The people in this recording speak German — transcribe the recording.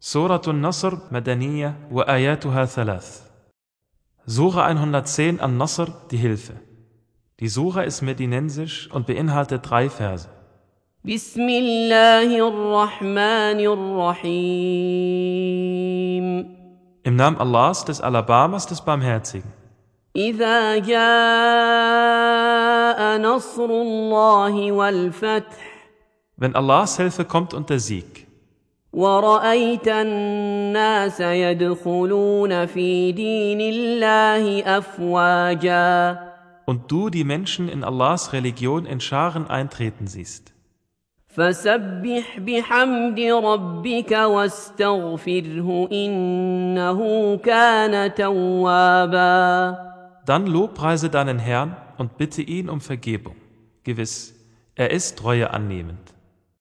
سورة النصر مدنية وآياتها ثلاث Sura 110 An-Nasr, die Hilfe. Die Sura ist medinensisch und beinhaltet drei Verse. بسم الله الرحمن الرحيم Im Namen Allahs, des Alabamas, des Barmherzigen. إذا جاء نصر الله والفتح Wenn Allahs Hilfe kommt und der Sieg. ورأيت الناس يدخلون في دين الله أفواجا Und du die Menschen in Allahs Religion in Scharen eintreten siehst. فسبح بحمد ربك واستغفره إنه كان توابا Dann lobpreise deinen Herrn und bitte ihn um Vergebung. Gewiss, er ist Treue annehmend.